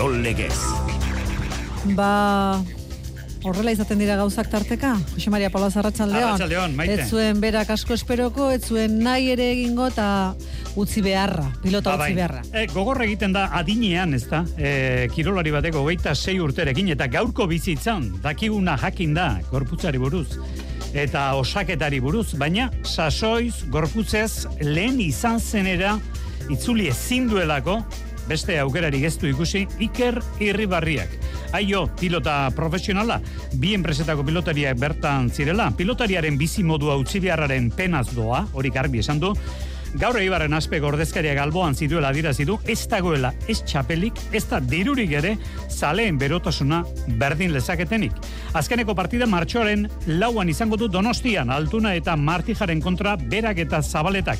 Kirol Legez. Ba, horrela izaten dira gauzak tarteka. Jose Maria Paula Zarratxaldeon. Maite. Ez zuen berak asko esperoko, ez zuen nahi ere egingo eta utzi beharra, pilota Ba, utzi bai. beharra. E, gogor egiten da adinean, ez da, e, kirolari bateko geita sei urterekin, eta gaurko bizitzan, dakiguna jakin da, gorputzari buruz, eta osaketari buruz, baina sasoiz, gorputzez, lehen izan zenera, itzuli ezin duelako, beste aukerari geztu ikusi, Iker Irribarriak. Aio, pilota profesionala, bi enpresetako pilotariak bertan zirela, pilotariaren bizi modua utzi beharraren penaz doa, hori garbi esan du, Gaur eibarren aspe gordezkariak alboan zituela adirazi du, ez dagoela ez txapelik, ez da dirurik ere, zaleen berotasuna berdin lezaketenik. Azkeneko partida martxoaren lauan izango du donostian, altuna eta martijaren kontra berak eta zabaletak.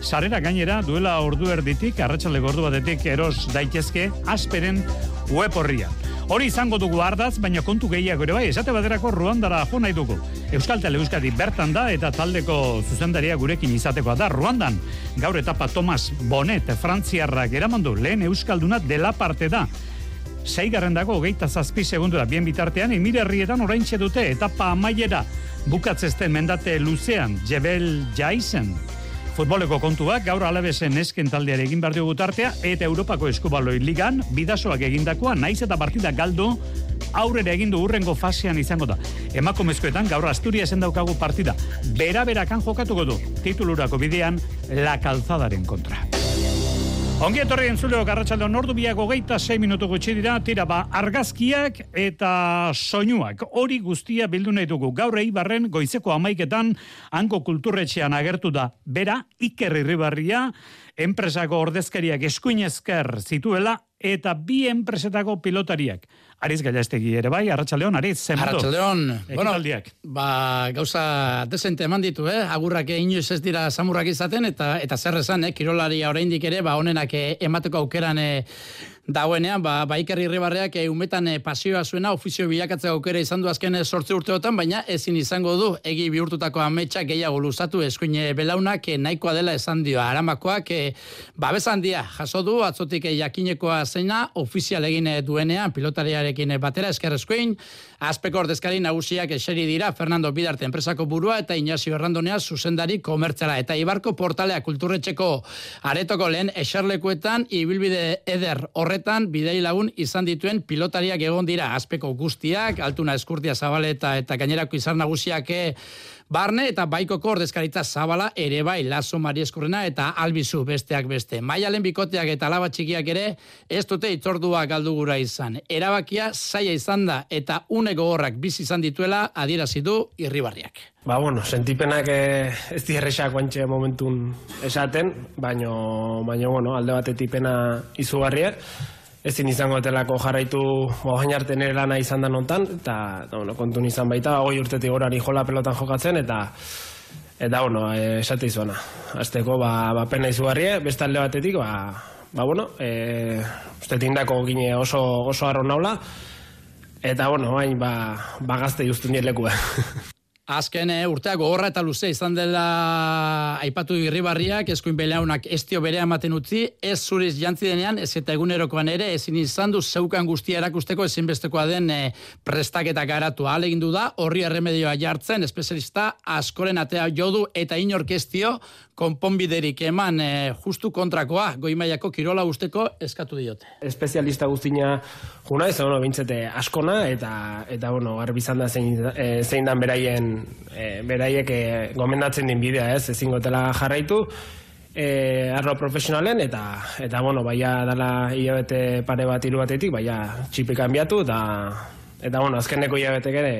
Sarera gainera duela ordu erditik, arratsalde ordu batetik eros daitezke asperen web horria. Hori izango dugu ardaz, baina kontu gehiago ere bai, esate baterako Ruandara jo nahi dugu. Euskal Tele Euskadi bertan da eta taldeko zuzendaria gurekin izatekoa da Ruandan. Gaur etapa Tomas Bonet, Frantziarrak eramandu lehen Euskalduna dela parte da. Seigarren dago, hogeita zazpi segundura, bien bitartean, emirerrietan oraintxe dute, etapa amaiera, bukatzezten mendate luzean, Jebel Jaisen, Futboleko kontuak gaur alabesen esken taldeare egin behar diogu tartea eta Europako eskubaloi ligan bidasoak egindakoa naiz eta partida galdu aurrera egin du urrengo fasean izango da. Emakumezkoetan gaur Asturiasen daukagu partida. Bera-berakan jokatuko du titulurako bidean La Calzadaren kontra. Ongi etorri entzuleo garratxalde ordu biak hogeita 6 minutu gutxi dira, tira ba argazkiak eta soinuak. Hori guztia bildu nahi dugu. Gaur eibarren goizeko amaiketan hanko kulturretxean agertu da. Bera, Iker Irribarria, enpresako ordezkariak eskuinezker zituela eta bi enpresetako pilotariak. Ariz Gailastegi ere bai, Arratsaldeon Ariz, zenbatu. Arratxaldeon. Bueno, ba, gauza desente eman ditu, eh? Agurrak inoiz ez dira samurrak izaten, eta eta zer esan, eh? Kirolaria oraindik ere, ba, honenak eh, emateko aukeran eh, dagoenean, ba, ba Iker Irribarreak eh, eh, pasioa zuena, ofizio bilakatzeko aukera izan du azken eh, sortze urteotan, baina ezin izango du, egi bihurtutako ametsak gehiago luzatu, eskuin eh, belaunak eh, nahikoa dela esan dio, aramakoak, eh, babes handia, jaso du, atzotik eh, jakinekoa zeina, ofizial egin eh, duenean, pilotariarekin eh, batera, esker eskuin, azpeko ordezkari nagusiak eseri dira, Fernando Bidarte enpresako burua, eta Ignacio Errandonea zuzendari komertzala, eta Ibarko portalea kulturretxeko aretoko lehen eserlekuetan, ibilbide eder horretan, bidei lagun izan dituen pilotariak egon dira, azpeko guztiak, altuna eskurtia zabaleta eta gainerako izan nagusiak eh, Barne eta baikoko ordezkaritza zabala ere bai Lazo Mari eta Albizu besteak beste. Maialen bikoteak eta alaba txikiak ere ez dute itzordua galdu gura izan. Erabakia zaila izan da eta une gogorrak bizi izan dituela adierazi du irribarriak. Ba, bueno, sentipenak eh, ez dierresak guantxe momentun esaten, baino, baino, bueno, alde batetik pena izugarriak. Ezin izango etelako jarraitu oain arte nire lana izan da nontan, eta, eta bueno, kontun izan baita, ba, goi urtetik gora ni jola pelotan jokatzen, eta eta, bueno, eh, esate izuana. Azteko, ba, ba pena izugarrie, beste alde batetik, ba, ba bueno, e, uste tindako gine oso, oso arro naula, eta, bueno, bain, ba, ba gazte justu nire lekua. Azken eh, urtea gogorra eta luze izan dela aipatu irribarriak, eskuin belaunak estio bere ematen utzi, ez zuriz jantzi denean, ez eta egunerokoan ere, ezin izan du zeukan guztia erakusteko ezinbestekoa den eh, prestaketa garatu. Alegin du da, horri erremedioa jartzen, espezialista askoren atea jodu eta inorkestio konponbiderik eman eh, justu kontrakoa, goimaiako kirola usteko eskatu diote. espezialista guztina juna, ez bueno, bintzete askona, eta, eta bueno, garbi izan da zein, e, zein dan beraien, e, beraiek e, gomendatzen din bidea, ez, ezingo dela jarraitu, e, arlo profesionalen, eta, eta bueno, baia dala hilabete pare bat hiru batetik, baia txipi kanbiatu, eta, eta bueno, azkeneko hilabetek ere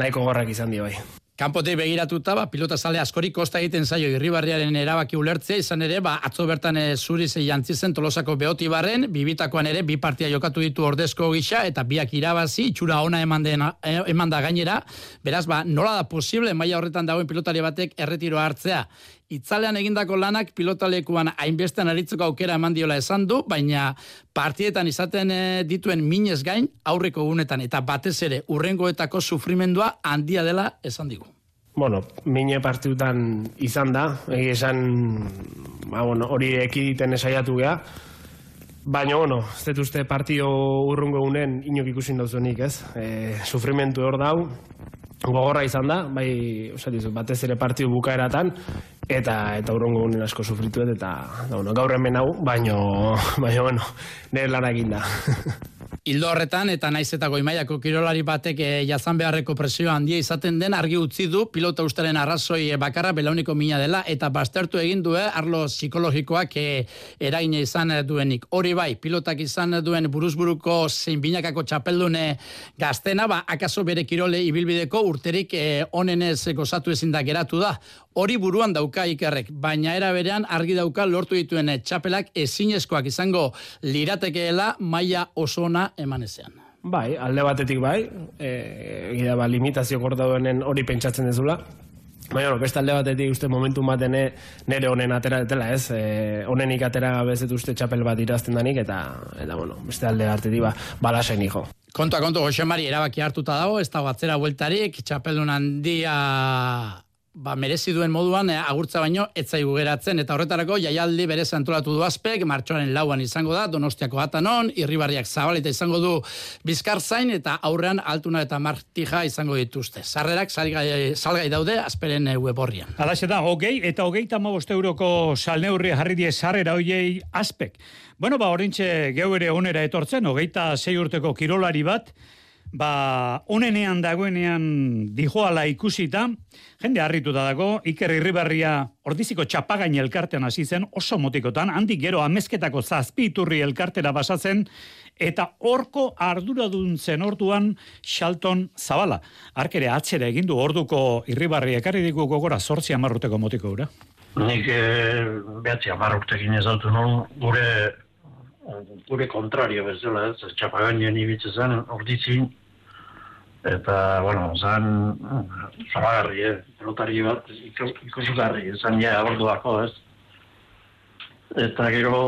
nahiko gorrak izan dio bai. Kanpote begiratuta, ba, pilota zale askori kosta egiten zaio irribarriaren erabaki ulertzea, izan ere, ba, atzo bertan e, zuriz jantzi zen tolosako behoti barren, bibitakoan ere, bi partia jokatu ditu ordezko gisa, eta biak irabazi, itxura ona eman, dena, eh, eman da gainera, beraz, ba, nola da posible, maila horretan dagoen pilotari batek erretiroa hartzea. Itzalean egindako lanak pilotalekuan hainbestean aritzeko aukera eman diola esan du, baina partietan izaten eh, dituen minez gain aurreko gunetan eta batez ere urrengoetako sufrimendua handia dela esan digu. Bueno, mine partidutan izan da, egi esan, ba, bueno, hori ekiditen esaiatu geha, Baina, bueno, ez dut uste partio urrungo unen inok ikusin dauzunik, ez? E, sufrimentu hor dau, gogorra izan da, bai, osatizu, batez ere partio bukaeratan, eta eta urrungo unen asko sufrituet, eta da, bueno, gaur hemen hau, baino, baina, bueno, nire lan da. Hildo horretan, eta naiz eta goimaiako kirolari batek e, jazan beharreko presio handia izaten den argi utzi du pilota ustaren arrazoi eh, bakarra belauniko mina dela eta baztertu egin du eh, arlo psikologikoak e, eragina izan duenik. Hori bai, pilotak izan duen buruzburuko zein binakako txapeldune gaztena, ba, akaso bere kirole ibilbideko urterik e, onenez gozatu ezin da geratu da. Hori buruan dauka ikerrek, baina era berean argi dauka lortu dituen txapelak ezinezkoak izango liratekeela maila osona emanezean. Bai, alde batetik bai, e, gida ba, limitazio korta duenen hori pentsatzen dezula, Baina, no, beste alde batetik uste momentu baten nere honen atera detela, ez? E, honenik atera bezet uste txapel bat irazten danik, eta, eta bueno, beste alde batetik ba, balasen hijo. Kontua, kontu, Jose Mari erabaki hartuta dago, ez da batzera bueltarik, txapeldun handia ba, merezi duen moduan eh, agurtza baino etzaigu geratzen eta horretarako jaialdi berez antolatu du azpek, martxoaren lauan izango da, donostiako atanon, irribarriak zabaleta izango du bizkar zain eta aurrean altuna eta martija izango dituzte. Sarrerak salgai, salgai daude azperen eh, web horrian. Alaxe da, hogei eta hogei tamabost euroko salneurri jarri die sarrera hoiei azpek. Bueno, ba, horintxe geu ere onera etortzen, hogeita sei urteko kirolari bat, ba, onenean dagoenean dijoala ikusita, jende harrituta dago, Iker Irribarria ordiziko txapagain elkartean hasi zen oso motikotan, handik gero amezketako zazpiturri elkartera basatzen, eta horko arduradun zen orduan Xalton Zabala. Arkere atzera egindu orduko Irribarria ekarri diku gogora sortzi amarruteko motiko gura? Nik e, behatzi amarrutekin ez non, gure gure kontrario bezala, ez, txapagainen ibitzen zen, orditzin, eta, bueno, zan, zoragarri, eh? pelotari bat, ikusugarri, zan ja aborduako, ez. Eta gero,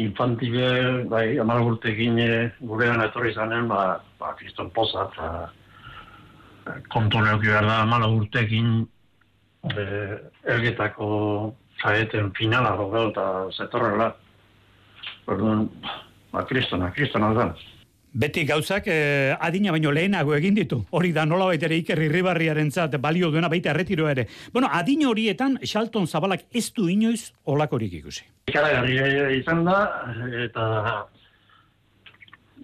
infantibe, bai, amar urtekin eh, gurean etorri zanen, ba, ba, kriston poza, eta eh, kontu neuki behar da, amar urtekin, eh, elgetako zaeten finala, eta zetorrela. Orduan, ba, kristona, kristona da. Beti gauzak eh, adina baino lehenago egin ditu. Hori da nola ere Iker Irribarriaren zat, balio duena baita erretiro ere. Bueno, adin horietan Xalton Zabalak ez du inoiz olakorik ikusi. Ikaragarri izan da, eta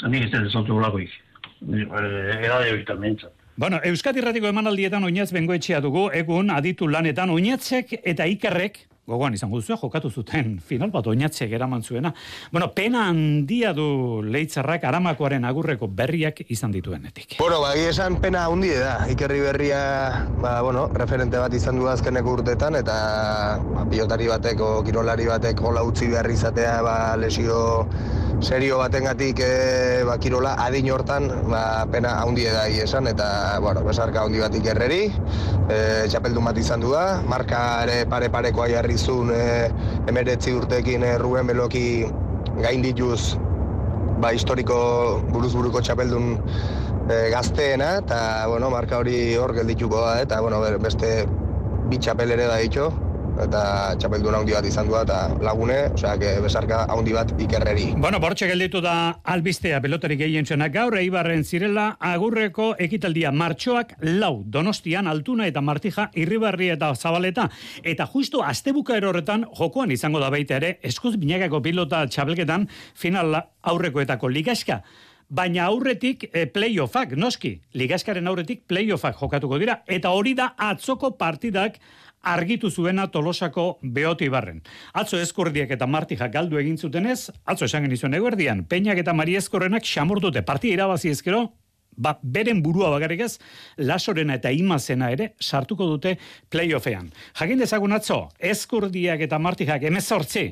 nik ez dut zotu olakoik. Edade horitan mentzat. Bueno, Euskadi Ratiko emanaldietan oinaz bengoetxea dugu, egun aditu lanetan oinatzek eta ikerrek gogoan izango duzu, jokatu zuten final bat oinatze geraman zuena. Bueno, pena handia du leitzarrak aramakoaren agurreko berriak izan dituenetik. Bueno, ba, esan pena handi da. Ikerri berria, ba, bueno, referente bat izan du azkeneko urtetan, eta ba, pilotari bateko, kirolari batek hola utzi behar izatea, ba, lesio serio batengatik e, ba, kirola adin hortan ba, pena haundi da esan eta bueno, besarka haundi bat ikerreri e, txapeldun bat izan du da marka ere pare parekoa jarri zuen e, emeretzi urtekin e, Ruben Beloki gain dituz ba, historiko buruz buruko txapeldun e, gazteena eta bueno, marka hori hor geldituko da eta bueno, beste bi txapel ere da ditu eta txapelduna handi bat izan duat, eta lagune, osea, que besarka handi bat ikerreri. Bueno, bortxe gelditu da albistea pelotari gehien zena gaur, eibarren zirela, agurreko ekitaldia martxoak lau, donostian, altuna eta martija, irribarri eta zabaleta, eta justu astebuka erorretan, jokoan izango da baita ere, eskuz binagako pilota txabelketan, final aurrekoetako ligaska, baina aurretik e, playoffak, noski, ligaskaren aurretik playoffak jokatuko dira, eta hori da atzoko partidak argitu zuena tolosako beoti barren. Atzo eskurdiak eta martijak galdu egin zutenez, atzo esan genizuen eguerdian, peinak eta mariezkorrenak xamordute partia irabazi ezkero, ba, beren burua bagarrik ez, lasorena eta imazena ere sartuko dute playoffean. Jakin dezagun atzo, eskurdiak eta martijak emezortzi,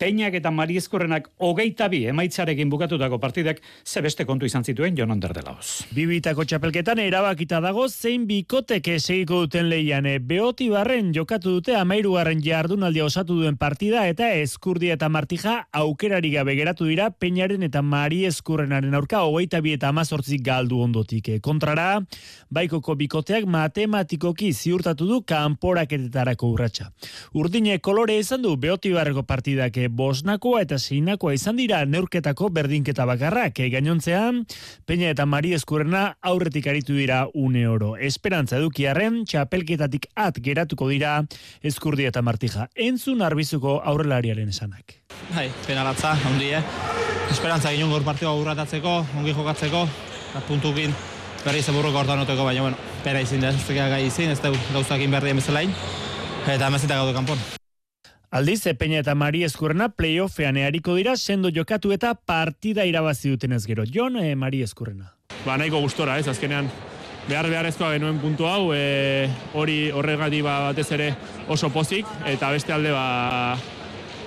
peinak eta mariezkorrenak hogeita bi emaitzarekin bukatutako partidak zebeste kontu izan zituen jonan derdelauz. Bibitako txapelketan erabakita dago zein bikoteke segiko duten leian. Beoti barren jokatu dute amairugarren jardunaldia osatu duen partida eta eskurdia eta martija aukerari gabe geratu dira peinaren eta mariezkorrenaren aurka hogeita bi eta amazortzik galdu ondo ondotik. E, kontrara, baikoko bikoteak matematikoki ziurtatu du kanporaketetarako urratsa. Urdine kolore izan du beotibarreko partidak e, bosnakoa eta zeinakoa izan dira neurketako berdinketa bakarrak. E, gainontzean, Peña eta Mari Eskurrena aurretik aritu dira une oro. Esperantza edukiarren, txapelketatik at geratuko dira Eskurdi eta Martija. Entzun arbizuko aurrelariaren esanak. Bai, penalatza, handi, eh? Esperantza ginen gaur partioa aurratatzeko, ongi jokatzeko, puntukin berri zeburruko hortan noteko, baina, bueno, pera izin da, ez gai izin, ez da gauzakin behar dien bezalain, eta amezita gaudu kanpon. Aldiz, Peña eta Mari Eskurrena playoffean eariko dira, sendo jokatu eta partida irabazi dutenez gero. Jon, e, Mari Eskurrena. Ba, nahiko gustora, ez, azkenean, behar beharrezkoa genuen puntu hau, e, hori horregati ba, batez ere oso pozik, eta beste alde ba,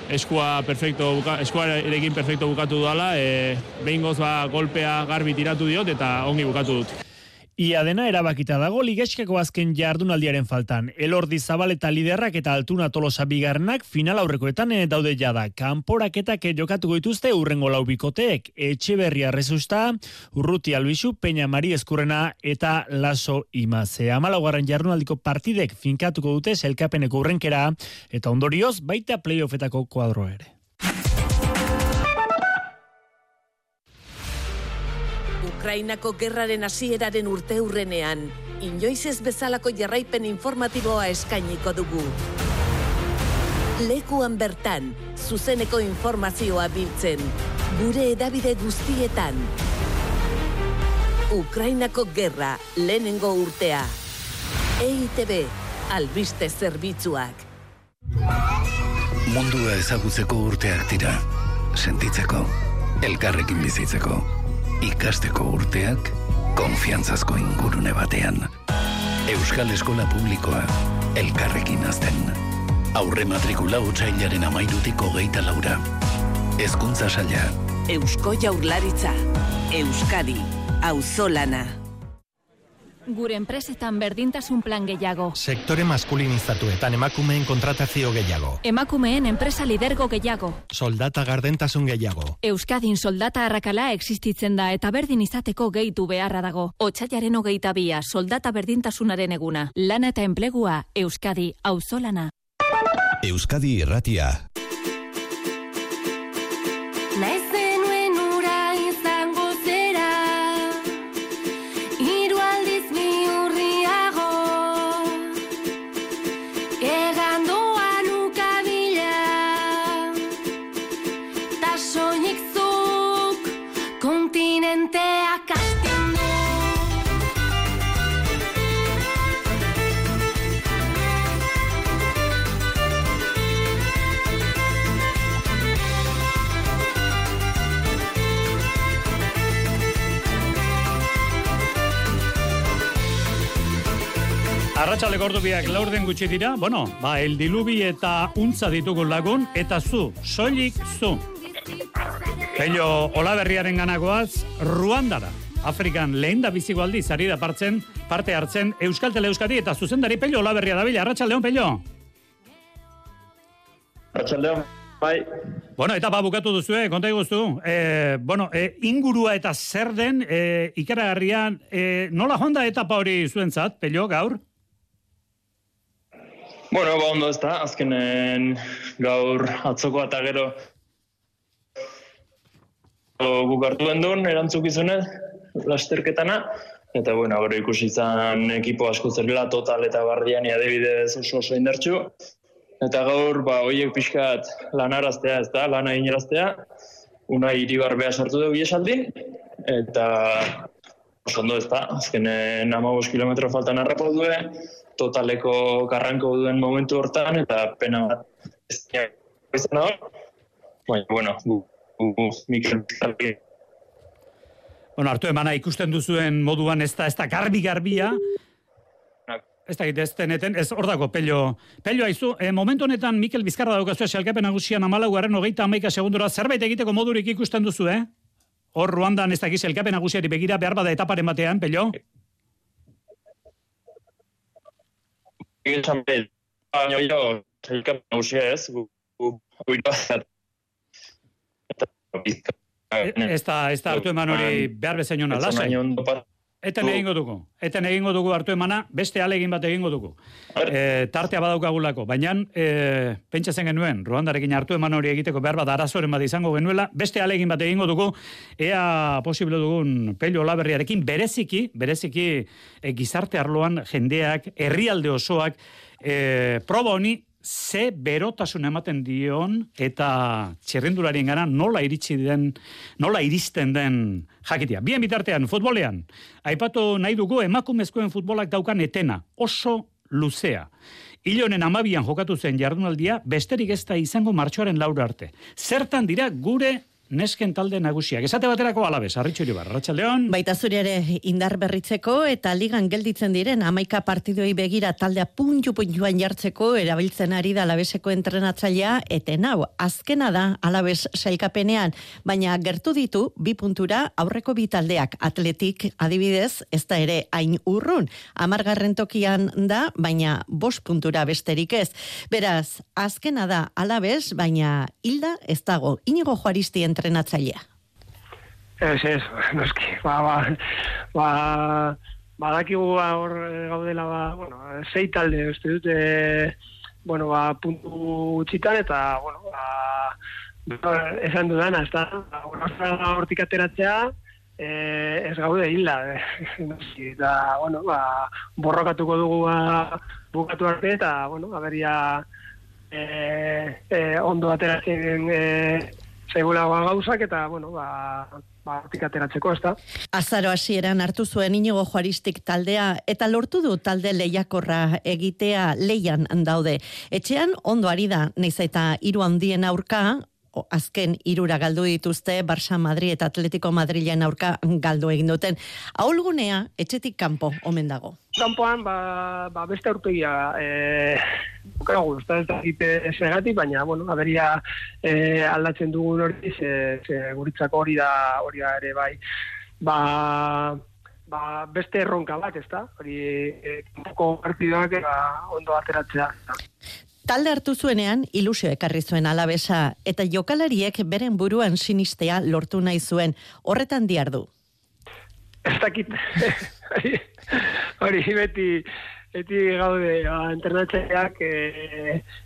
eskua perfecto buka, eskua erekin perfecto bukatu dudala, e, behin goz ba, golpea garbi tiratu diot eta ongi bukatu dut. Ia dena erabakita dago ligeskako azken jardunaldiaren faltan. Elordi zabaleta liderrak eta altuna tolosa bigarnak final aurrekoetan eh, daude jada. Kanporaketak jokatu goituzte urrengo laubikoteek. Etxe berria rezusta, urruti albizu, peña mari eskurrena eta laso imaze. Amalaugarren jardunaldiko partidek finkatuko dute zelkapeneko urrenkera eta ondorioz baita playoffetako kuadro ere. Ukrainako gerraren hasieraren urte hurrenean, inoiz ez bezalako jarraipen informatiboa eskainiko dugu. Lekuan bertan, zuzeneko informazioa biltzen, gure edabide guztietan. Ukrainako gerra, lehenengo urtea. EITB, albiste zerbitzuak. Mundua ezagutzeko urteak dira, sentitzeko, elkarrekin bizitzeko ikasteko urteak konfiantzazko ingurune batean. Euskal Eskola Publikoa elkarrekin azten. Aurre matrikula utxailaren amairutiko geita laura. Ezkuntza saia. Eusko jaurlaritza. Euskadi. Auzolana. Gure enpresetan berdintasun plan gehiago. Sektore maskulinizatuetan emakumeen kontratazio gehiago. Emakumeen enpresa lidergo gehiago. Soldata gardentasun gehiago. Euskadin soldata arrakala existitzen da eta berdin izateko gehitu beharra dago. Otsailaren hogeita bia soldata berdintasunaren eguna. Lana eta enplegua Euskadi auzolana. Euskadi irratia. Arratxaleko ordubiak laurden gutxi dira, bueno, ba, el dilubi eta untza ditugu lagun, eta zu, soilik zu. Pello olaberriaren ganagoaz, Ruandara. Afrikan lehen da biziko aldiz, ari da partzen, parte hartzen Euskal Tele Euskadi eta zuzendari Pello olaberria da bila. Arratxaldeon, Pello. Arratxaldeon, bai. Bueno, eta ba bukatu duzu, eh, konta iguzu. Eh, bueno, eh, ingurua eta zer den, eh, ikaragarrian, eh, nola honda etapa hori zuentzat, Pello, gaur? Bueno, ba ondo ez da, azkenen gaur atzoko eta gero. Guk hartu gendun erantzukizune lasterketana, eta bueno, gero ikusi izan ekipo asko zerrela total eta bardiani adibidez oso oso indartxu, eta gaur ba hoiek pixkat lanaraztea ez da, lana inaraztea, una iribarbea sartu dugu iesaldin, eta oso ondo ez da, azkenen 15 kilometro faltan harrapau duen, totaleko garranko duen momentu hortan, eta pena bat ez da. Baina, bueno, gu, gu, gu Mikel Bueno, hartu emana ikusten duzuen moduan ez da, ez da garbi garbia, ez da ez deneten, ez hor dago pello. Pello aizu, e, momentu honetan Mikel Bizkarra daukazu xalkapen nagusian amalau garren hogeita amaika segundura zerbait egiteko modurik ikusten duzu, eh? Hor Ruandan ez dakiz elkapen nagusiari begira behar bada etaparen batean, pello? Esan behar, baina jo, zailkap nagusia ez, gu, gu. Ez da, ez da hartu eman hori behar bezain hona, lasai. Eten egingo dugu. Eten egingo dugu hartu emana, beste alegin bat egingo dugu. E, tartea badaukagulako, baina e, pentsa zen genuen, Ruandarekin hartu eman hori egiteko behar bat arazoren bat izango genuela, beste alegin bat egingo dugu, ea posible dugun pelio olaberriarekin, bereziki, bereziki e, gizarte arloan jendeak, herrialde osoak, e, proba honi ze berotasun ematen dion eta txerrendularien gara nola iritsi den, nola iristen den jakitia. Bien bitartean, futbolean, aipatu nahi dugu emakumezkoen futbolak daukan etena, oso luzea. Ilonen amabian jokatu zen jardunaldia, besterik ez da izango martxoaren laura arte. Zertan dira gure nesken talde nagusiak. Esate baterako alabez, arritxu iribar, Ratxaldeon. Baita zure ere indar berritzeko eta ligan gelditzen diren amaika partidoi begira taldea puntu puntuan jartzeko erabiltzen ari da alabeseko entrenatzailea eten hau. Azkena da alabez sailkapenean, baina gertu ditu bi puntura aurreko bi taldeak atletik adibidez ez da ere hain urrun. Amargarren tokian da, baina bost puntura besterik ez. Beraz, azkena da alabez, baina hilda ez dago. Inigo juaristi entrenatzailea. Ez, ez, noski, ba, ba, ba, badakigu ba, hor eh, gaudela, ba, bueno, sei talde, uste dute, bueno, ba, puntu txitan, eta, bueno, ba, ba, esan dudana, ez da, ba, bueno, hortik ateratzea, eh, ez gaude hila, eh, noski, eta, bueno, ba, borrokatuko dugu ba, bukatu arte, eta, bueno, aberia, eh, eh, ondo ateratzen eh, segula ba, gauzak, eta, bueno, ba, ba, ateratzeko, ez da. Azaro hasieran hartu zuen inigo juaristik taldea eta lortu du talde lehiakorra egitea leian daude. Etxean ondo ari da, naiz eta hiru handien aurka, azken irura galdu dituzte Barça Madrid eta Atletico Madrilen aurka galdu egin duten. Aulgunea etxetik kanpo omen dago. Kanpoan, ba, ba beste aurpegia, e, bukagu, ez da segatik, baina, bueno, aberia e, aldatzen dugun hori, ze, ze guritzako hori da, hori da ere bai, ba, ba, beste erronka bat, ez? Hori, e, kanpoko partidoak ba, ondo ateratzea. Talde hartu zuenean ilusio ekarri zuen alabesa eta jokalariek beren buruan sinistea lortu nahi zuen. Horretan diardu. Ez dakit, hori, beti, beti gaude ba, internatzaileak e,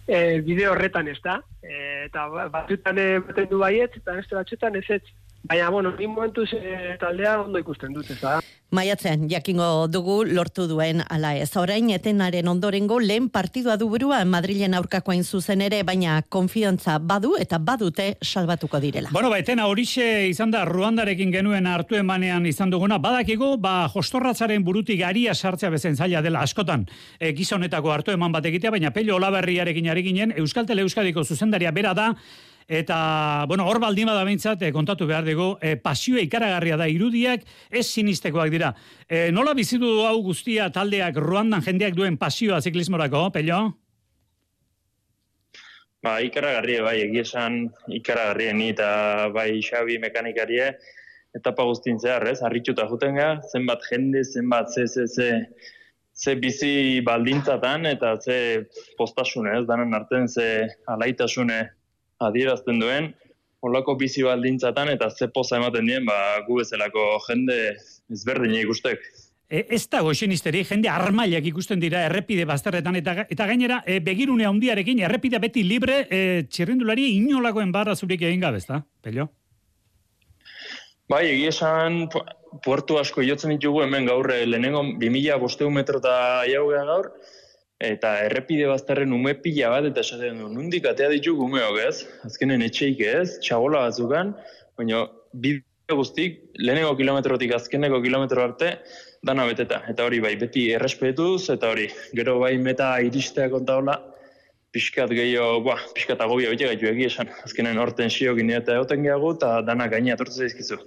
e, bideo horretan ez da. E, eta ba- batzutan e, baten du baiet, eta beste batzutan ez ez. Baina, bueno, ni momentuz e, taldea ondo ikusten dut, ez da. Maiatzean jakingo dugu lortu duen ala ez. Orain etenaren ondorengo lehen partidua du burua Madrilen aurkakoain zuzen ere, baina konfiantza badu eta badute salbatuko direla. Bueno, ba, etena horixe izan da Ruandarekin genuen hartu emanean izan duguna. Badakigu, ba, jostorratzaren burutik aria sartzea bezen zaila dela askotan e, gizonetako hartu eman bat egitea, baina pello olaberriarekin ari ginen, Euskaltele Euskadiko zuzendaria bera da, Eta, bueno, hor baldin bada behintzat, eh, kontatu behar dugu, eh, pasioa ikaragarria da irudiak, ez sinistekoak dira. Eh, nola bizitu hau guztia taldeak Ruandan jendeak duen pasioa ziklismorako, pello? Ba, ikaragarrie, bai, egia esan ikaragarrie ni eta bai Xabi mekanikarie, etapa guztin zehar, ez? Harrituta juten ga, zenbat jende, zenbat ze, ze, ze, ze bizi baldintzatan eta ze postasune, ez? Danen arten ze alaitasune adierazten duen, holako bizi baldintzatan eta ze poza ematen dien, ba, gu bezalako jende ezberdina ikustek. E, ez dago esenisteri, jende armailak ikusten dira errepide bazterretan, eta, eta gainera, e, begirune handiarekin errepide beti libre, e, txirrindulari inolakoen barra zurik egin gabe, ezta? Pello? Bai, egia esan pu- puertu asko jotzen ditugu hemen gaur eh, lehenengo 2000 bosteun metro eta jaugea gaur, eta errepide bazterren ume pila bat, eta esaten du, nundik atea ditugu umeok ez, azkenen etxeik ez, txabola batzukan, baina bide guztik, lehenengo kilometrotik azkeneko kilometro arte, dana beteta. Eta hori bai, beti errespetuz, eta hori, gero bai meta iristea konta hola, pixkat gehiago, buah, pixkat agobia bete gaitu egia esan. Azkenen horten siokin eta egoten gehiago, eta dana gaina atortzen zaizkizu.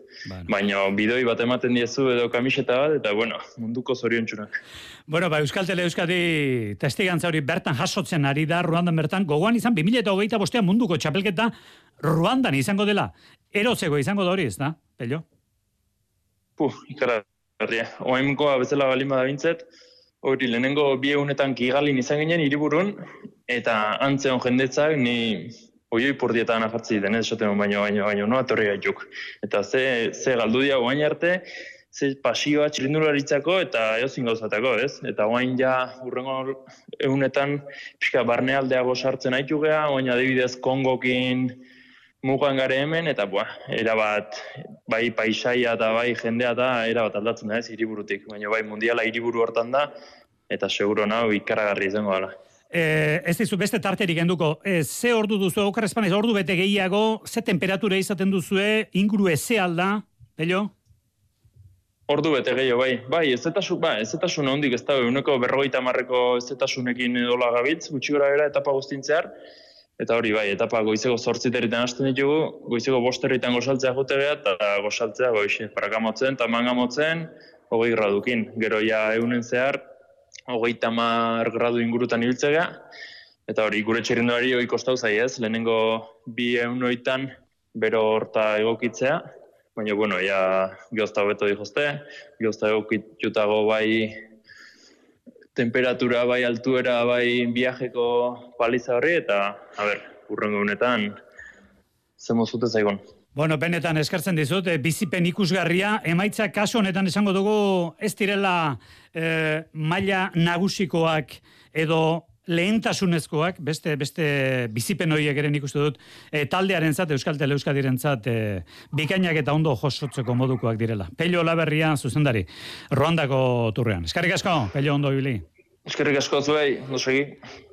Baina bidoi bat ematen diezu edo kamiseta bat, eta bueno, munduko zorion Bueno, ba, Euskal Tele Euskadi testigantza hori bertan jasotzen ari da Ruandan bertan, gogoan izan 2008 bostean munduko txapelketa Ruandan izango dela. Erotzeko izango da hori, ez da, Pello? Puh, ikaragarria. Oaimkoa bezala balin bada bintzet, hori lehenengo bi egunetan kigalin izan ginen hiriburun eta antzeon jendetzak ni oioi purdietan ajartzi denez esaten dut, baino, baino, baino, no atorri gaituk. Eta ze, ze galdu dia oain arte, ze pasioa txirindularitzako eta eozin gauzatako, ez? Eta guain ja urrengo egunetan pixka barnealdeago sartzen haitu geha, guain adibidez Kongokin mugan gare hemen, eta bua, erabat, bai paisaia eta bai jendea da, erabat aldatzen da ez, hiriburutik. Baina bai mundiala hiriburu hortan da, eta seguro nau ikaragarri izango dela. E, ez dizu beste tarterik enduko. E, ze ordu duzu, okar espanez, ordu bete gehiago, ze temperatura izaten duzue, inguru eze alda, pello? Ordu bete gehiago, bai. Bai, ez etasun, ba, ez etasun ondik ez da, uneko berrogeita marreko ez etasunekin edola gabitz, gutxi gora era, etapa guztintzear. Eta hori, bai, etapa goizeko zortziterritan hasten ditugu, goizeko bosterritan gosaltzea jote geha, eta gosaltzea goixe, parakamotzen, eta mangamotzen, hogei gradukin. Gero ja eunen zehar, hogeita mar gradu ingurutan ibiltzea, eta hori, gure txerindoari hori kostau zai ez, lehenengo bi eunoitan bero horta egokitzea, baina, bueno, ja, gehozta hobeto dihozte, gehozta egokitutago bai temperatura, bai altuera, bai viajeko paliza horri, eta, a ber, urrengo honetan, zemo zute zaigon. Bueno, benetan eskartzen dizut, e, bizipen ikusgarria, emaitza kaso honetan esango dugu ez direla e, maila nagusikoak edo lehentasunezkoak, beste beste bizipen horiek ere ikuste dut, e, taldearen zat, Euskal Tele Euskadiren zat, e, bikainak eta ondo josotzeko modukoak direla. Pello Laberria, zuzendari, Roandako turrean. Eskarrik asko, Pello ondo ibili. Eskerrik asko zuei, egi.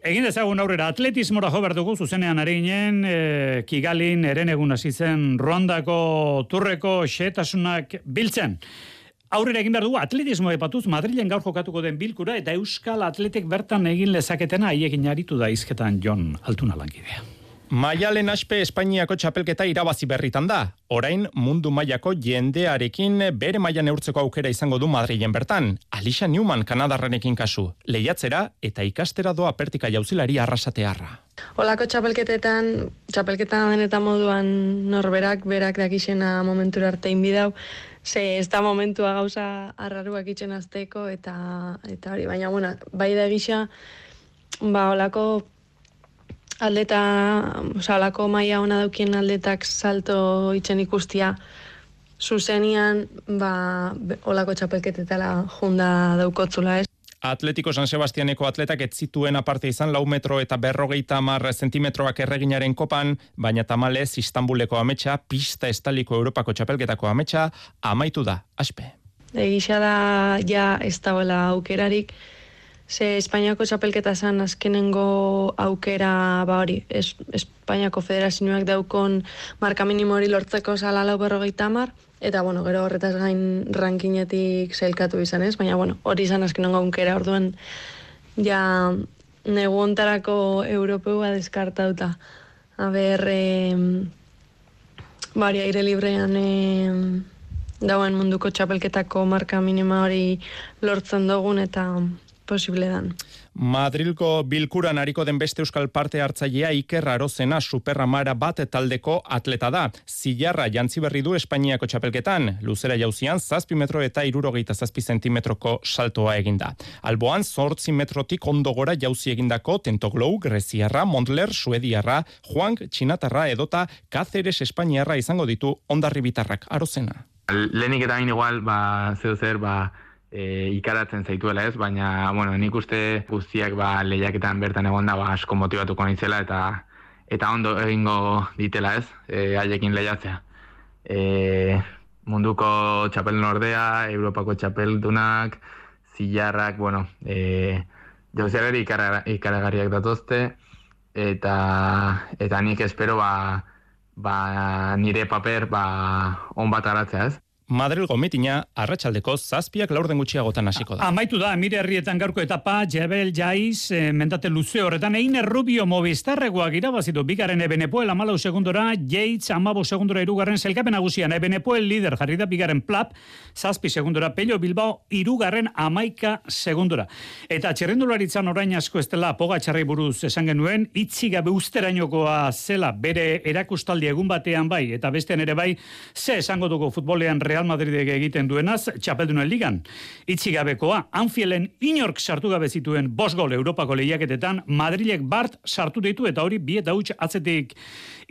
Egin dezagun aurrera, atletismora jo behar dugu, zuzenean ari ginen, e, Kigalin, eren egun hasi zen, Ruandako turreko xetasunak biltzen. Aurrera egin behar dugu, atletismo epatuz, Madrilen gaur jokatuko den bilkura, eta Euskal Atletik bertan egin lezaketena, haiekin aritu da izketan Jon Altuna lankidea. Maialen aspe Espainiako txapelketa irabazi berritan da. Orain mundu mailako jendearekin bere mailan neurtzeko aukera izango du Madrilen bertan. Alicia Newman Kanadarrenekin kasu. Lehiatzera eta ikastera doa pertika jauzilari arrasatearra. Olako txapelketetan, txapelketan denetan moduan norberak, berak dakixena momentura arte inbidau, ze ez da momentua gauza arraruak itxen azteko, eta, eta hori, baina, bueno, bai da egisa, ba, olako aldeta, oza, alako maia ona daukien aldetak salto itzen ikustia, zuzenian, ba, be- olako txapelketetala junda daukotzula, ez? Atletiko San Sebastianeko atletak ez zituen aparte izan lau metro eta berrogeita mar zentimetroak erreginaren kopan, baina tamalez Istanbuleko ametsa, pista estaliko Europako txapelketako ametsa, amaitu da, aspe. Egisa da, ja, ez dagoela aukerarik, ze Espainiako txapelketa zan azkenengo aukera, ba hori, es, Espainiako federazioak daukon marka minimo hori lortzeko zala lau berrogeita hamar, eta bueno, gero horretaz gain rankinetik zailkatu izan ez, baina bueno, hori izan azkenengo aukera orduan, ja, negu ontarako europeua deskartauta. A ber, eh, bari aire librean eh, dauen munduko txapelketako marka minima hori lortzen dugun eta posible dan. Madrilko bilkuran hariko den beste euskal parte hartzailea Iker Arozena superramara bat taldeko atleta da. Zilarra jantzi berri du Espainiako txapelketan, luzera jauzian zazpi metro eta irurogeita zazpi zentimetroko saltoa eginda. Alboan zortzi metrotik ondo gora jauzi egindako Tentoglou, Greziarra, Montler, Suediarra, Juan, Txinatarra edota Cáceres Espainiarra izango ditu ondarri bitarrak Arozena. Lehenik eta hain igual, ba, zeu zer, ba, e, ikaratzen zaituela ez, baina, bueno, nik uste guztiak ba, lehiaketan bertan egonda ba, asko motibatuko nintzela eta eta ondo egingo ditela ez, e, haiekin lehiatzea. E, munduko txapel nordea, Europako txapeldunak, zilarrak, bueno, e, jauziagari ikara, ikaragarriak datozte, eta, eta nik espero ba, ba, nire paper ba, on bat aratzea ez. Madrilgo mitina arratsaldeko zazpiak laurden gutxiagotan hasiko da. Amaitu da, mire herrietan gaurko etapa, Jebel Jaiz, eh, mendate luze horretan, egin Rubio Movistarregoak irabazitu, bigaren Ebenepoel amalau segundora, Yates amabo segundora irugarren zelkapen agusian, Ebenepoel lider jarri da bigaren Plap, zazpi segundora, Pello Bilbao irugarren amaika segundora. Eta txerrendularitzan orain asko ez dela pogatxarri buruz esan genuen, itzi gabe usterainokoa zela bere erakustaldi egun batean bai, eta bestean ere bai, ze esango dugu futbolean Real Real Madridek egiten duenaz, txapeldunen ligan. Itzi gabekoa, Anfielen inork sartu gabe zituen bos gol Europako lehiaketetan, Madrilek bart sartu ditu eta hori bi eta huts atzetik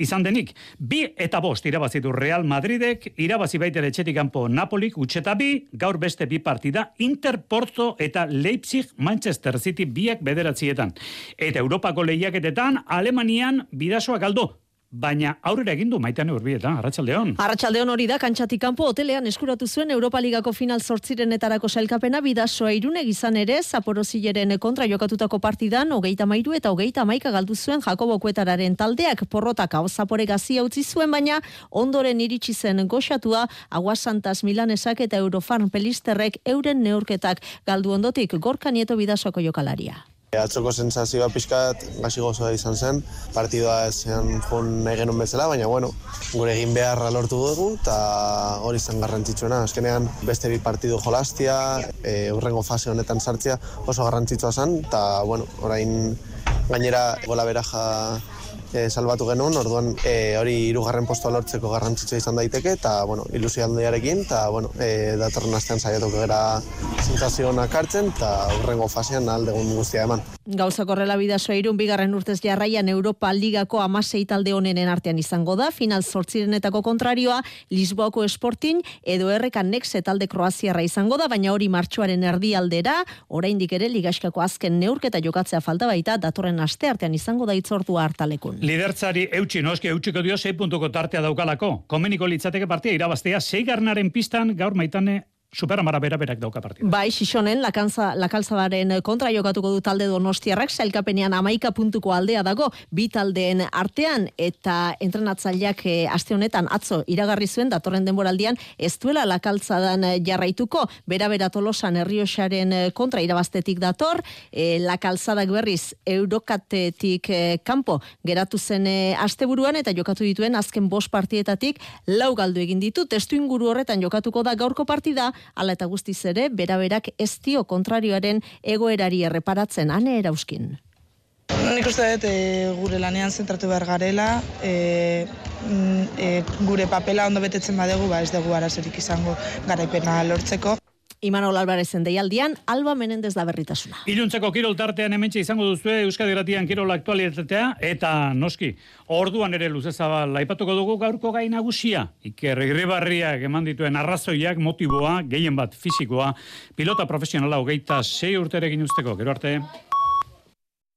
izan denik. Bi eta bost irabazitu Real Madridek, irabazi baitere etxetik kanpo Napolik, utxeta bi, gaur beste bi partida, Inter, Porto eta Leipzig, Manchester City biak bederatzietan. Eta Europako lehiaketetan, Alemanian bidasoa galdo. Baina aurrera egin du maitean urbietan, arratsaldeon. Arratsaldeon hori da kantxatik kanpo hotelean eskuratu zuen Europa Ligako final sortzirenetarako sailkapena bidasoa irune gizan ere Zaporozileren kontra jokatutako partidan hogeita mairu eta hogeita maika galdu zuen Jakobo Kuetararen taldeak porrotak hau zapore gazia utzi zuen baina ondoren iritsi zen goxatua Aguasantas Milanesak eta Eurofarm Pelisterrek euren neurketak galdu ondotik Gorka Nieto bidasoako jokalaria. Atzoko sensazioa pixkat gazi gozoa izan zen, partidua esan joan nahi genuen bezala, baina bueno, gure egin beharra lortu dugu, eta hori zen garrantzitsuena. Azkenean beste bi partidu jolastia, e, urrengo fase honetan sartzea oso garrantzitsua zen, eta bueno, orain gainera gola beraja e, salbatu genuen, orduan e, hori hirugarren postua lortzeko garrantzitsua izan daiteke, eta bueno, ilusio handiarekin, eta bueno, e, datorren astean saiatuko gara sensazio honak hartzen, eta urrengo fasean aldegun guztia eman. Gauza korrela bidasoa irun bigarren urtez jarraian Europa Ligako amasei talde honenen artean izango da, final sortzirenetako kontrarioa Lisboako Sporting edo errekan nexe talde Kroaziarra izango da, baina hori martxoaren erdialdera, oraindik ere ligaskako azken neurketa jokatzea falta baita, datorren aste artean izango da itzortua hartalekun. Lidertzari eutxi noski eutxiko dio 6 puntuko tartea daukalako. Komeniko litzateke partia irabaztea 6 garnaren pistan gaur maitane Superamara bera berak dauka partida. Bai, Xixonen, lakanza, lakalzabaren kontra jokatuko du talde donostiarrak, sailkapenean amaika puntuko aldea dago, bi taldeen artean, eta entrenatzaileak e, aste honetan atzo iragarri zuen, datorren denboraldian, ez duela lakaltzadan eh, jarraituko, bera bera tolosan herriosaren eh, kontra irabaztetik dator, e, lakalzadak berriz eurokatetik e, kanpo geratu zen e, asteburuan eta jokatu dituen azken bost partietatik lau galdu egin ditu, testu inguru horretan jokatuko da gaurko partida, ala eta guztiz ere, beraberak ez dio kontrarioaren egoerari erreparatzen ane erauskin. Nik uste dut e, gure lanean zentratu behar garela, e, e, gure papela ondo betetzen badegu, ba ez dugu arazorik izango garaipena lortzeko. Imanol Albarezen deialdian, Alba Menendez da berritasuna. Iluntzeko kirol tartean hementxe izango duzue Euskadi Gratian kirol aktualitatea eta noski orduan ere luzezabal aipatuko dugu gaurko gai nagusia. Iker Irribarriak eman dituen arrazoiak motiboa, gehien bat fisikoa, pilota profesionala hogeita sei urterekin usteko. Gero arte.